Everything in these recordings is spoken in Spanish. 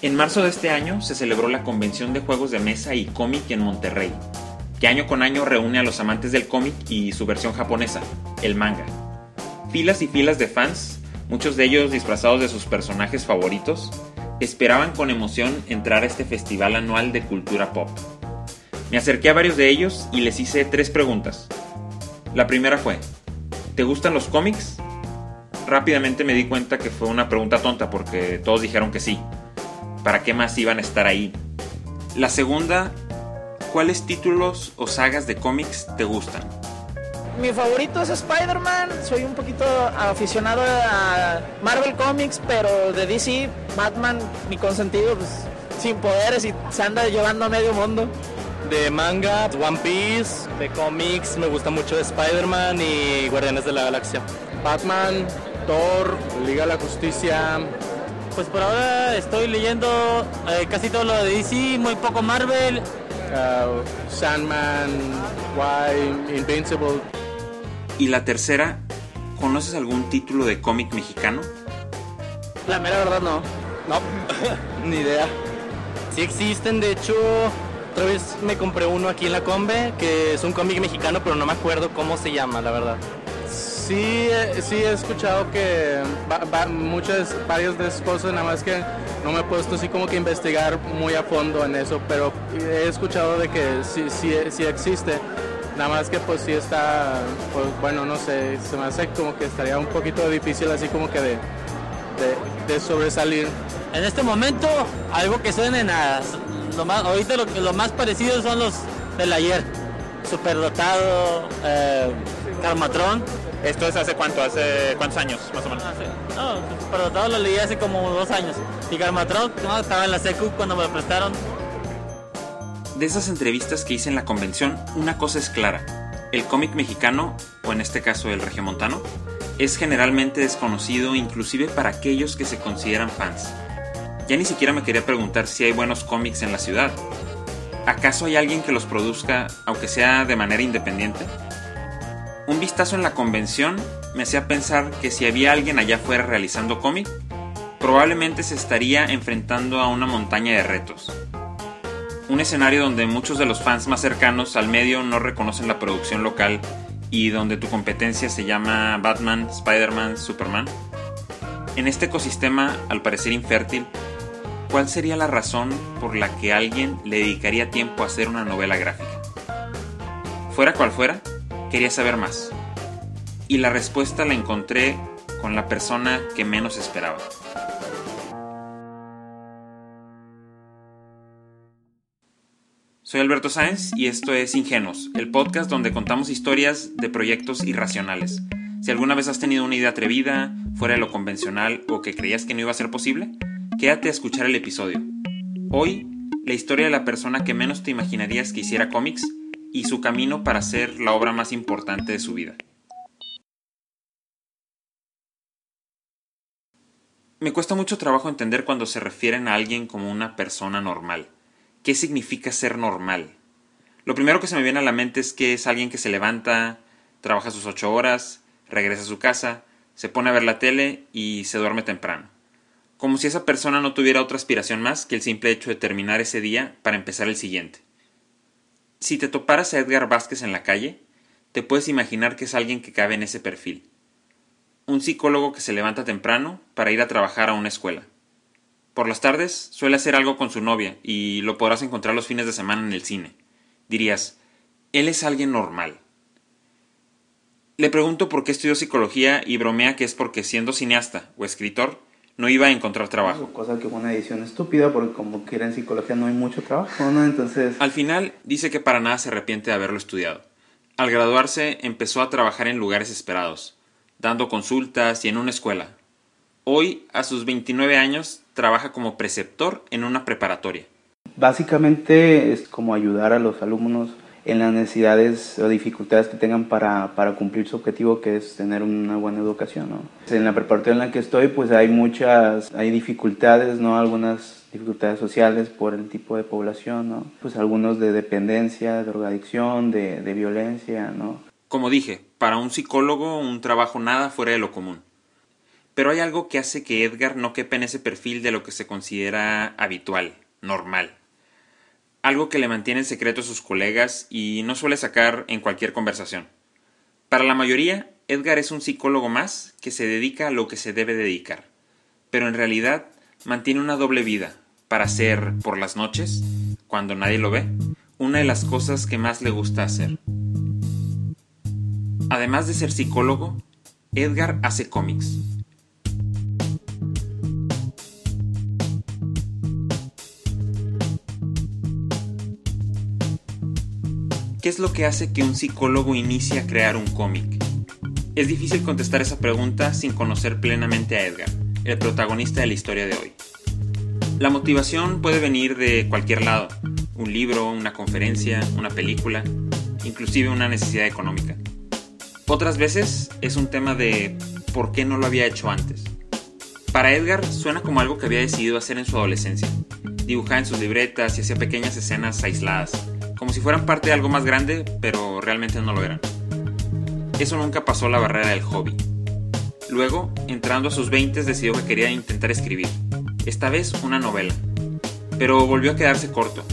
En marzo de este año se celebró la Convención de Juegos de Mesa y Cómic en Monterrey, que año con año reúne a los amantes del cómic y su versión japonesa, el manga. Filas y filas de fans, muchos de ellos disfrazados de sus personajes favoritos, esperaban con emoción entrar a este festival anual de cultura pop. Me acerqué a varios de ellos y les hice tres preguntas. La primera fue, ¿te gustan los cómics? Rápidamente me di cuenta que fue una pregunta tonta porque todos dijeron que sí. ¿Para qué más iban a estar ahí? La segunda, ¿cuáles títulos o sagas de cómics te gustan? Mi favorito es Spider-Man, soy un poquito aficionado a Marvel Comics, pero de DC, Batman, mi consentido, pues sin poderes y se anda llevando a medio mundo. De manga, One Piece, de cómics, me gusta mucho Spider-Man y Guardianes de la Galaxia. Batman, Thor, Liga de la Justicia, pues por ahora estoy leyendo eh, casi todo lo de DC, muy poco Marvel. Uh, Sandman, Why, Invincible. Y la tercera, ¿conoces algún título de cómic mexicano? La mera verdad no. No, ni idea. Sí existen, de hecho, otra vez me compré uno aquí en la Combe, que es un cómic mexicano, pero no me acuerdo cómo se llama, la verdad. Sí, sí he escuchado que muchas, varias de esas cosas, nada más que no me he puesto así como que investigar muy a fondo en eso, pero he escuchado de que sí, sí, existe. Nada más que pues sí está, pues bueno, no sé, se me hace como que estaría un poquito difícil así como que de, de, sobresalir. En este momento, algo que suenen a... Lo más, ahorita lo, lo más parecido son los del ayer. Superdotado, eh, Carmatron ¿Esto es hace cuánto? ¿Hace cuántos años, más o menos? no, pero todo lo leí hace como dos años. Y Garmatron, no, estaba en la secu cuando me lo prestaron. De esas entrevistas que hice en la convención, una cosa es clara. El cómic mexicano, o en este caso el regiomontano, es generalmente desconocido inclusive para aquellos que se consideran fans. Ya ni siquiera me quería preguntar si hay buenos cómics en la ciudad. ¿Acaso hay alguien que los produzca, aunque sea de manera independiente? Un vistazo en la convención me hacía pensar que si había alguien allá afuera realizando cómic, probablemente se estaría enfrentando a una montaña de retos. Un escenario donde muchos de los fans más cercanos al medio no reconocen la producción local y donde tu competencia se llama Batman, Spider-Man, Superman. En este ecosistema, al parecer infértil, ¿cuál sería la razón por la que alguien le dedicaría tiempo a hacer una novela gráfica? Fuera cual fuera, Quería saber más. Y la respuesta la encontré con la persona que menos esperaba. Soy Alberto Sáenz y esto es Ingenuos, el podcast donde contamos historias de proyectos irracionales. Si alguna vez has tenido una idea atrevida, fuera de lo convencional o que creías que no iba a ser posible, quédate a escuchar el episodio. Hoy, la historia de la persona que menos te imaginarías que hiciera cómics y su camino para ser la obra más importante de su vida. Me cuesta mucho trabajo entender cuando se refieren a alguien como una persona normal. ¿Qué significa ser normal? Lo primero que se me viene a la mente es que es alguien que se levanta, trabaja sus ocho horas, regresa a su casa, se pone a ver la tele y se duerme temprano. Como si esa persona no tuviera otra aspiración más que el simple hecho de terminar ese día para empezar el siguiente. Si te toparas a Edgar Vázquez en la calle, te puedes imaginar que es alguien que cabe en ese perfil. Un psicólogo que se levanta temprano para ir a trabajar a una escuela. Por las tardes suele hacer algo con su novia y lo podrás encontrar los fines de semana en el cine. Dirías, él es alguien normal. Le pregunto por qué estudió psicología y bromea que es porque siendo cineasta o escritor no iba a encontrar trabajo. Cosa que fue una edición estúpida porque como que era en psicología no hay mucho trabajo, ¿no? Entonces... Al final dice que para nada se arrepiente de haberlo estudiado. Al graduarse empezó a trabajar en lugares esperados, dando consultas y en una escuela. Hoy, a sus 29 años, trabaja como preceptor en una preparatoria. Básicamente es como ayudar a los alumnos en las necesidades o dificultades que tengan para, para, cumplir su objetivo, que es tener una buena educación. ¿no? En la preparatoria en la que estoy, pues hay muchas, hay dificultades, ¿no? Algunas dificultades sociales por el tipo de población, ¿no? Pues algunos de dependencia, de drogadicción, de, de violencia, ¿no? Como dije, para un psicólogo un trabajo nada fuera de lo común. Pero hay algo que hace que Edgar no quepa en ese perfil de lo que se considera habitual, normal. Algo que le mantiene en secreto a sus colegas y no suele sacar en cualquier conversación. Para la mayoría, Edgar es un psicólogo más que se dedica a lo que se debe dedicar, pero en realidad mantiene una doble vida para ser, por las noches, cuando nadie lo ve, una de las cosas que más le gusta hacer. Además de ser psicólogo, Edgar hace cómics. ¿Qué es lo que hace que un psicólogo inicie a crear un cómic? Es difícil contestar esa pregunta sin conocer plenamente a Edgar, el protagonista de la historia de hoy. La motivación puede venir de cualquier lado, un libro, una conferencia, una película, inclusive una necesidad económica. Otras veces es un tema de por qué no lo había hecho antes. Para Edgar suena como algo que había decidido hacer en su adolescencia. Dibujaba en sus libretas y hacía pequeñas escenas aisladas, como si fueran parte de algo más grande, pero realmente no lo eran. Eso nunca pasó la barrera del hobby. Luego, entrando a sus 20, decidió que quería intentar escribir, esta vez una novela, pero volvió a quedarse corto.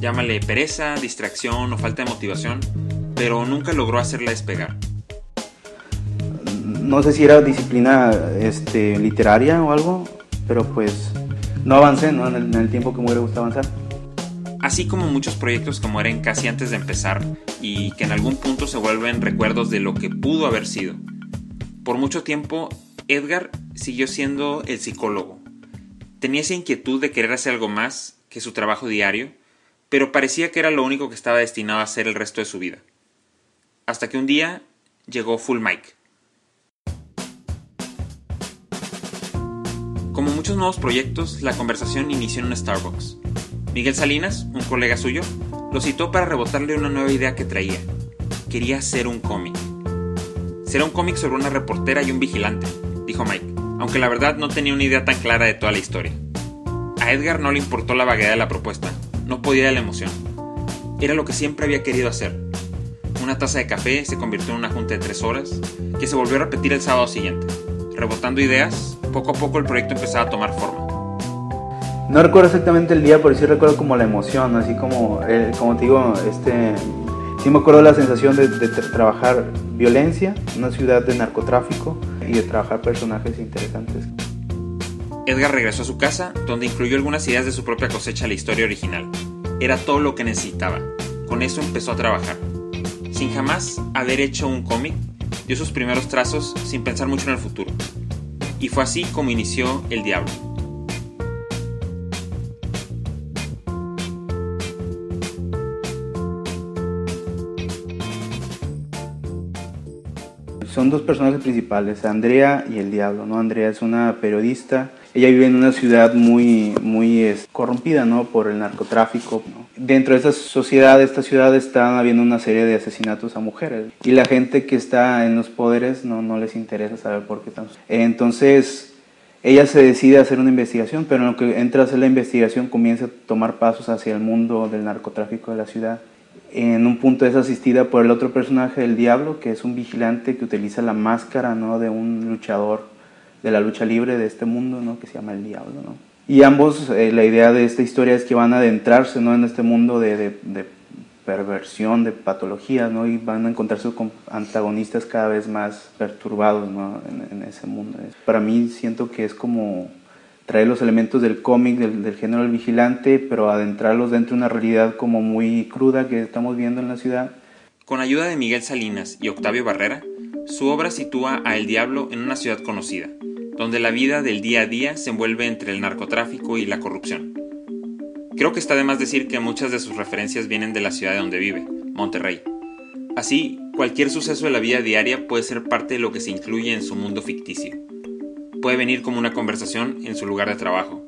Llámale pereza, distracción o falta de motivación, pero nunca logró hacerla despegar. No sé si era disciplina este, literaria o algo, pero pues no avancé en, el, en el tiempo que me hubiera gustado avanzar así como muchos proyectos que mueren casi antes de empezar y que en algún punto se vuelven recuerdos de lo que pudo haber sido. Por mucho tiempo, Edgar siguió siendo el psicólogo. Tenía esa inquietud de querer hacer algo más que su trabajo diario, pero parecía que era lo único que estaba destinado a hacer el resto de su vida. Hasta que un día llegó Full Mike. Como muchos nuevos proyectos, la conversación inició en un Starbucks. Miguel Salinas, un colega suyo, lo citó para rebotarle una nueva idea que traía. Quería hacer un cómic. Será un cómic sobre una reportera y un vigilante, dijo Mike, aunque la verdad no tenía una idea tan clara de toda la historia. A Edgar no le importó la vaguedad de la propuesta, no podía de la emoción. Era lo que siempre había querido hacer. Una taza de café se convirtió en una junta de tres horas, que se volvió a repetir el sábado siguiente. Rebotando ideas, poco a poco el proyecto empezaba a tomar forma. No recuerdo exactamente el día, pero sí recuerdo como la emoción, así como, eh, como te digo, este, sí me acuerdo la sensación de, trabajar violencia, una ciudad de narcotráfico y de trabajar personajes interesantes. Edgar regresó a su casa, donde incluyó algunas ideas de su propia cosecha a la historia original. Era todo lo que necesitaba. Con eso empezó a trabajar. Sin jamás haber hecho un cómic, dio sus primeros trazos sin pensar mucho en el futuro. Y fue así como inició El Diablo son dos personajes principales, Andrea y el Diablo, ¿no? Andrea es una periodista, ella vive en una ciudad muy, muy corrompida, ¿no? Por el narcotráfico. Dentro de esta sociedad, de esta ciudad, están habiendo una serie de asesinatos a mujeres. Y la gente que está en los poderes no, no les interesa saber por qué están. Entonces, ella se decide a hacer una investigación, pero en lo que entra a hacer la investigación comienza a tomar pasos hacia el mundo del narcotráfico de la ciudad en un punto es asistida por el otro personaje del diablo, que es un vigilante que utiliza la máscara ¿no? de un luchador de la lucha libre de este mundo, ¿no? que se llama el diablo. ¿no? Y ambos, eh, la idea de esta historia es que van a adentrarse ¿no? en este mundo de, de, perversión, de patología, ¿no? y van a encontrarse con antagonistas cada vez más perturbados ¿no? en ese mundo. Para mí siento que es como traer los elementos del cómic, del, género del vigilante, pero adentrarlos dentro de una realidad como muy cruda que estamos viendo en la ciudad. Con ayuda de Miguel Salinas y Octavio Barrera, su obra sitúa a El Diablo en una ciudad conocida, donde la vida del día a día se envuelve entre el narcotráfico y la corrupción. Creo que está de más decir que muchas de sus referencias vienen de la ciudad de donde vive, Monterrey. Así, cualquier suceso de la vida diaria puede ser parte de lo que se incluye en su mundo ficticio puede venir como una conversación en su lugar de trabajo.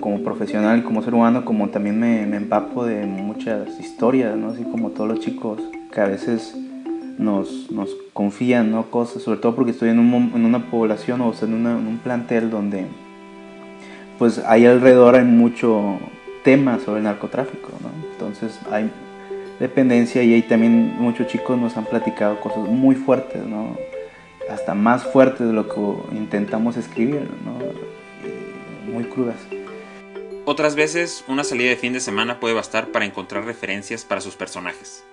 Como profesional, como ser humano, como también me, me empapo de muchas historias, ¿no? Así como todos los chicos que a veces nos, nos confían, ¿no? Cosas, sobre todo porque estoy en, un, en una población o en, en, un plantel donde pues ahí alrededor hay mucho tema sobre el narcotráfico, ¿no? Entonces hay dependencia y ahí también muchos chicos nos han platicado cosas muy fuertes, ¿no? Hasta más fuertes de lo que intentamos escribir, muy crudas. Otras veces, una salida de fin de semana puede bastar para encontrar referencias para sus personajes.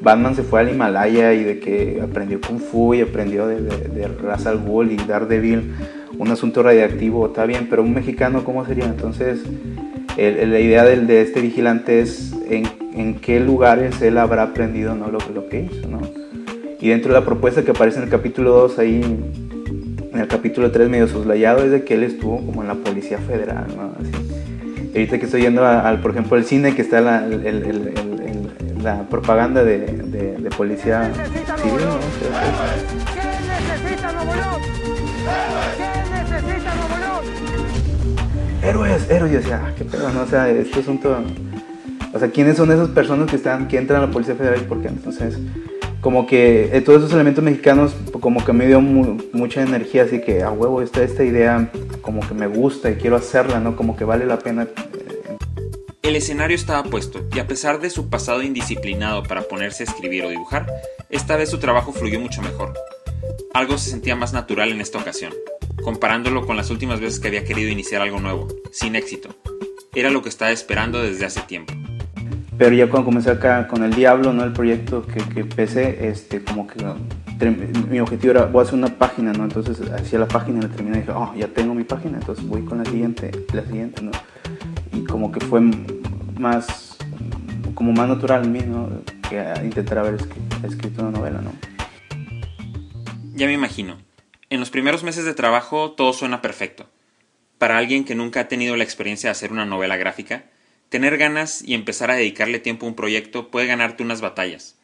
Batman se fue al Himalaya y de que aprendió Kung Fu y aprendió de, de, de Ra's al Ghul y Daredevil, un asunto radiactivo, está bien, pero un mexicano, ¿cómo sería? Entonces, la idea de, de, este vigilante es en, en, qué lugares él habrá aprendido ¿no? lo, lo que hizo, ¿no? Y dentro de la propuesta que aparece en el capítulo 2, ahí en el capítulo 3 medio soslayado, es de que él estuvo como en la Policía Federal, ¿no? Así. ahorita que estoy yendo al, por ejemplo, el cine, que está la, el, el, el, la propaganda de, de, de policía civil, ¿no? Héroes, héroes, yo decía, ah, qué pedo, ¿no? O sea, este asunto, o sea, ¿quiénes son esas personas que están, que entran a la Policía Federal y por qué? Entonces, como que eh, todos esos elementos mexicanos como que me dio mu mucha energía, así que a huevo esta, esta idea como que me gusta y quiero hacerla, ¿no? Como que vale la pena. El escenario estaba puesto y a pesar de su pasado indisciplinado para ponerse a escribir o dibujar, esta vez su trabajo fluyó mucho mejor. Algo se sentía más natural en esta ocasión, comparándolo con las últimas veces que había querido iniciar algo nuevo, sin éxito. Era lo que estaba esperando desde hace tiempo pero ya cuando comencé acá con el Diablo, ¿no? El proyecto que, que empecé, este, como que mi objetivo era, voy a hacer una página, ¿no? Entonces hacía la página la terminé y dije, oh, ya tengo mi página, entonces voy con la siguiente, la siguiente, ¿no? Y como que fue más, como más natural en mí, ¿no? Que intentar haber escrito una novela, ¿no? Ya me imagino. En los primeros meses de trabajo todo suena perfecto. Para alguien que nunca ha tenido la experiencia de hacer una novela gráfica, Tener ganas y empezar a dedicarle tiempo a un proyecto puede ganarte unas batallas,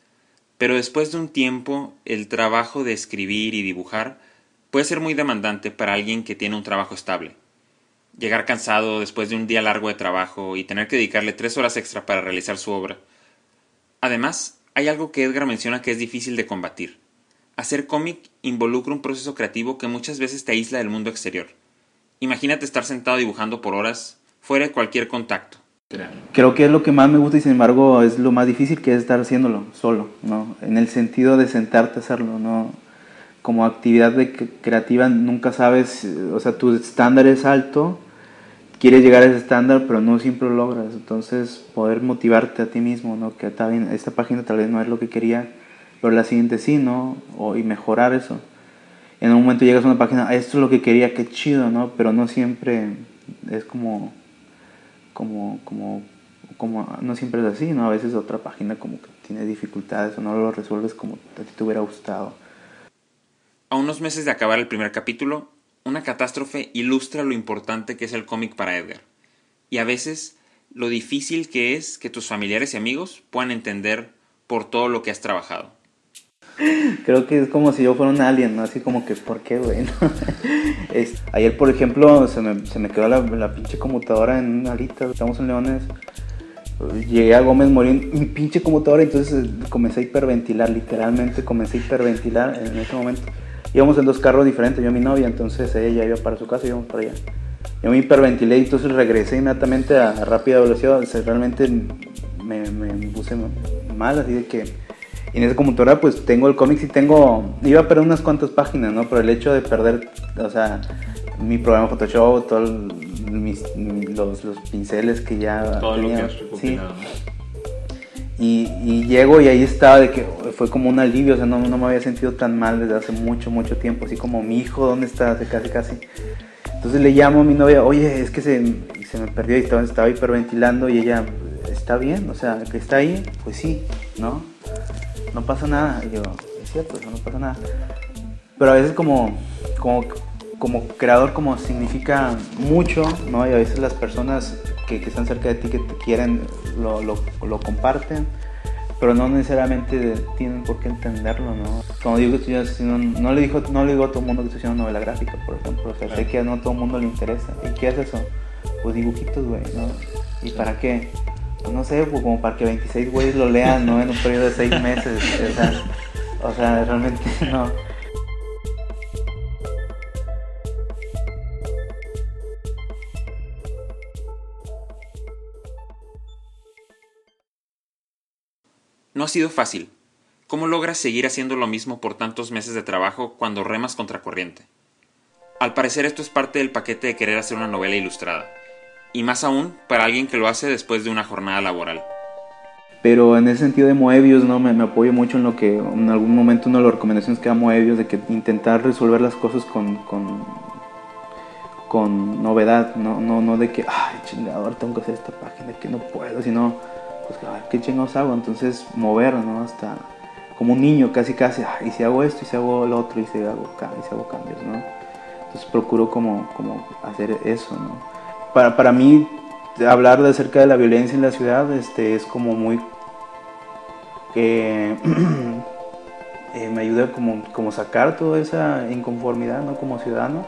pero después de un tiempo el trabajo de escribir y dibujar puede ser muy demandante para alguien que tiene un trabajo estable. Llegar cansado después de un día largo de trabajo y tener que dedicarle tres horas extra para realizar su obra. Además, hay algo que Edgar menciona que es difícil de combatir. Hacer cómic involucra un proceso creativo que muchas veces te aísla del mundo exterior. Imagínate estar sentado dibujando por horas, fuera de cualquier contacto. Creo que es lo que más me gusta y sin embargo es lo más difícil que es estar haciéndolo solo, ¿no? En el sentido de sentarte a hacerlo, ¿no? Como actividad de creativa nunca sabes, o sea, tu estándar es alto, quieres llegar a ese estándar, pero no siempre lo logras. Entonces, poder motivarte a ti mismo, ¿no? Que está bien, esta página tal vez no es lo que quería, pero la siguiente sí, ¿no? Y mejorar eso. En un momento llegas a una página, esto es lo que quería, qué chido, ¿no? Pero no siempre es como como, como, como no siempre es así, ¿no? A veces otra página como que tiene dificultades o no lo resuelves como a ti te hubiera gustado. A unos meses de acabar el primer capítulo, una catástrofe ilustra lo importante que es el cómic para Edgar. Y a veces lo difícil que es que tus familiares y amigos puedan entender por todo lo que has trabajado. Creo que es como si yo fuera un alien, ¿no? Así como que, ¿por qué, güey? ayer, por ejemplo, se me, se me quedó la, pinche computadora en una alita, estamos en Leones. Llegué a Gómez Morín, mi pinche computadora, entonces eh, comencé a hiperventilar, literalmente comencé a hiperventilar en ese momento. Íbamos en dos carros diferentes, yo y mi novia, entonces ella iba para su casa y íbamos para allá. Yo me hiperventilé y entonces regresé inmediatamente a, rápida velocidad, o sea, realmente me, me, me puse mal, así de que y en esa computadora pues tengo el cómic y tengo, iba a perder unas cuantas páginas, ¿no? Pero el hecho de perder, o sea, mi programa Photoshop, todos los, los, pinceles que ya Todo tenía, lo que sí. Y, y, llego y ahí estaba de que fue como un alivio, o sea, no, no, me había sentido tan mal desde hace mucho, mucho tiempo, así como mi hijo, ¿dónde está? Hace casi, casi. Entonces le llamo a mi novia, oye, es que se, se me perdió y estaba, estaba hiperventilando y ella, está bien, o sea, que está ahí, pues sí, ¿no? No pasa nada. Y yo, es cierto, eso no pasa nada. Pero a veces como, como, como creador como significa mucho, ¿no? Y a veces las personas que, que están cerca de ti, que te quieren, lo, lo, lo, comparten, pero no necesariamente tienen por qué entenderlo, ¿no? Como digo que estoy haciendo, no le, digo, no le digo a todo el mundo que estoy haciendo novela gráfica, por ejemplo. O sea, sé que no a todo el mundo le interesa. ¿Y qué es eso? Pues dibujitos, güey, ¿no? ¿Y para qué? Pues no sé, pues como para que 26 güeyes lo lean, ¿no? En un periodo de 6 meses. O sea, o sea, realmente no. No ha sido fácil. ¿Cómo logras seguir haciendo lo mismo por tantos meses de trabajo cuando remas contra corriente? Al parecer esto es parte del paquete de querer hacer una novela ilustrada, y más aún para alguien que lo hace después de una jornada laboral. Pero en ese sentido de Moebius, ¿no? Me, me, apoyo mucho en lo que en algún momento una de las recomendaciones que da Moebius, de que intentar resolver las cosas con, con, con novedad, no, no, no de que, ay, chingador, tengo que hacer esta página, que no puedo, sino, pues, ay, ¿qué chingados hago? Entonces, mover, ¿no? Hasta como un niño, casi, casi, ay, y si hago esto, y si hago lo otro, y si hago, y si hago cambios, ¿no? Entonces, procuro como, como hacer eso, ¿no? Para, para mí, hablar de acerca de la violencia en la ciudad este, es como muy... que eh, me ayuda como, como sacar toda esa inconformidad ¿no? como ciudadano.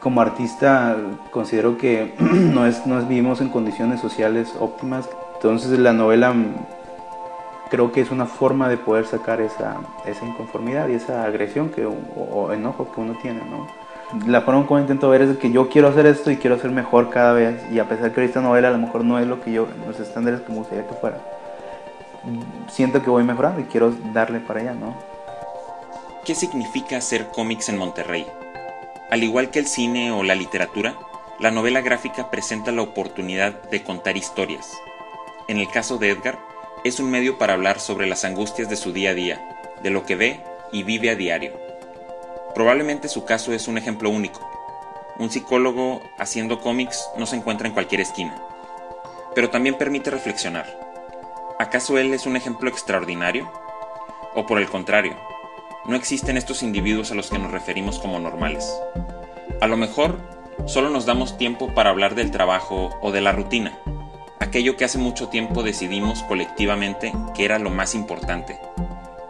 Como artista considero que no es, no vivimos en condiciones sociales óptimas, entonces la novela creo que es una forma de poder sacar esa, esa inconformidad y esa agresión que, o, o enojo que uno tiene, ¿no? La forma como intento ver es que yo quiero hacer esto y quiero ser mejor cada vez y a pesar que esta novela a lo mejor no es lo que yo, los estándares que me gustaría que fuera, siento que voy mejorando y quiero darle para allá, ¿no? ¿Qué significa hacer cómics en Monterrey? Al igual que el cine o la literatura, la novela gráfica presenta la oportunidad de contar historias. En el caso de Edgar, es un medio para hablar sobre las angustias de su día a día, de lo que ve y vive a diario. Probablemente su caso es un ejemplo único. Un psicólogo haciendo cómics no se encuentra en cualquier esquina, pero también permite reflexionar. ¿Acaso él es un ejemplo extraordinario? ¿O por el contrario, no existen estos individuos a los que nos referimos como normales? A lo mejor solo nos damos tiempo para hablar del trabajo o de la rutina, aquello que hace mucho tiempo decidimos colectivamente que era lo más importante,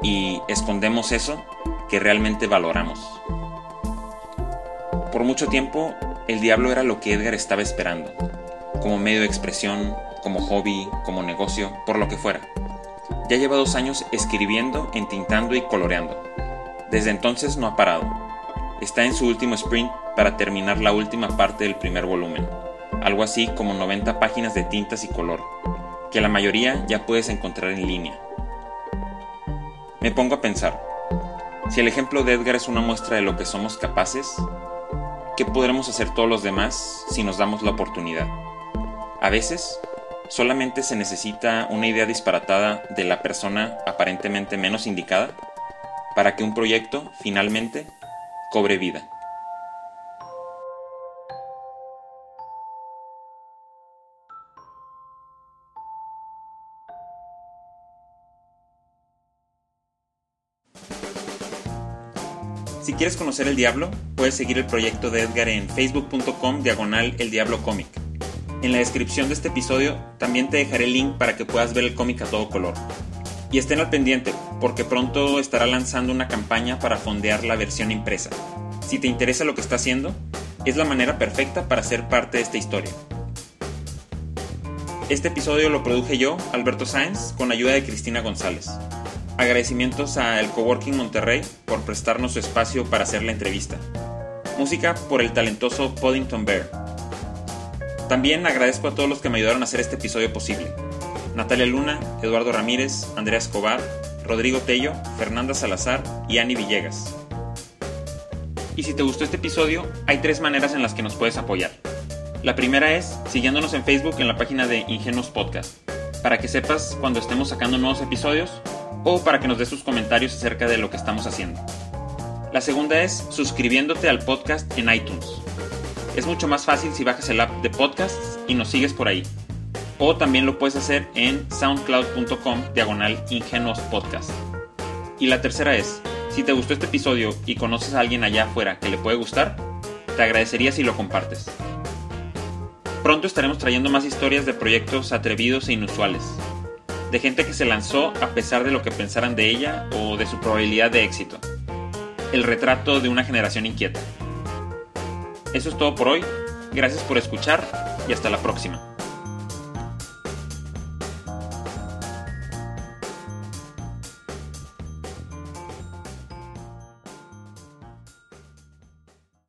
y escondemos eso que realmente valoramos. Por mucho tiempo, el diablo era lo que Edgar estaba esperando, como medio de expresión, como hobby, como negocio, por lo que fuera. Ya lleva dos años escribiendo, entintando y coloreando. Desde entonces no ha parado. Está en su último sprint para terminar la última parte del primer volumen, algo así como 90 páginas de tintas y color, que la mayoría ya puedes encontrar en línea. Me pongo a pensar, si el ejemplo de Edgar es una muestra de lo que somos capaces, ¿qué podremos hacer todos los demás si nos damos la oportunidad? A veces, solamente se necesita una idea disparatada de la persona aparentemente menos indicada para que un proyecto finalmente cobre vida. Si quieres conocer el Diablo, puedes seguir el proyecto de Edgar en facebook.com diagonal el Diablo Cómic. En la descripción de este episodio también te dejaré el link para que puedas ver el cómic a todo color. Y estén al pendiente, porque pronto estará lanzando una campaña para fondear la versión impresa. Si te interesa lo que está haciendo, es la manera perfecta para ser parte de esta historia. Este episodio lo produje yo, Alberto Sáenz, con ayuda de Cristina González. Agradecimientos a El Coworking Monterrey por prestarnos su espacio para hacer la entrevista. Música por el talentoso Poddington Bear. También agradezco a todos los que me ayudaron a hacer este episodio posible. Natalia Luna, Eduardo Ramírez, Andrea Escobar, Rodrigo Tello, Fernanda Salazar y Ani Villegas. Y si te gustó este episodio, hay tres maneras en las que nos puedes apoyar. La primera es siguiéndonos en Facebook en la página de Ingenuos Podcast, para que sepas cuando estemos sacando nuevos episodios o para que nos des tus comentarios acerca de lo que estamos haciendo. La segunda es suscribiéndote al podcast en iTunes. Es mucho más fácil si bajas el app de podcasts y nos sigues por ahí. O también lo puedes hacer en soundcloud.com diagonal ingenuos podcast. Y la tercera es, si te gustó este episodio y conoces a alguien allá afuera que le puede gustar, te agradecería si lo compartes. Pronto estaremos trayendo más historias de proyectos atrevidos e inusuales, de gente que se lanzó a pesar de lo que pensaran de ella o de su probabilidad de éxito. El retrato de una generación inquieta. Eso es todo por hoy, gracias por escuchar y hasta la próxima.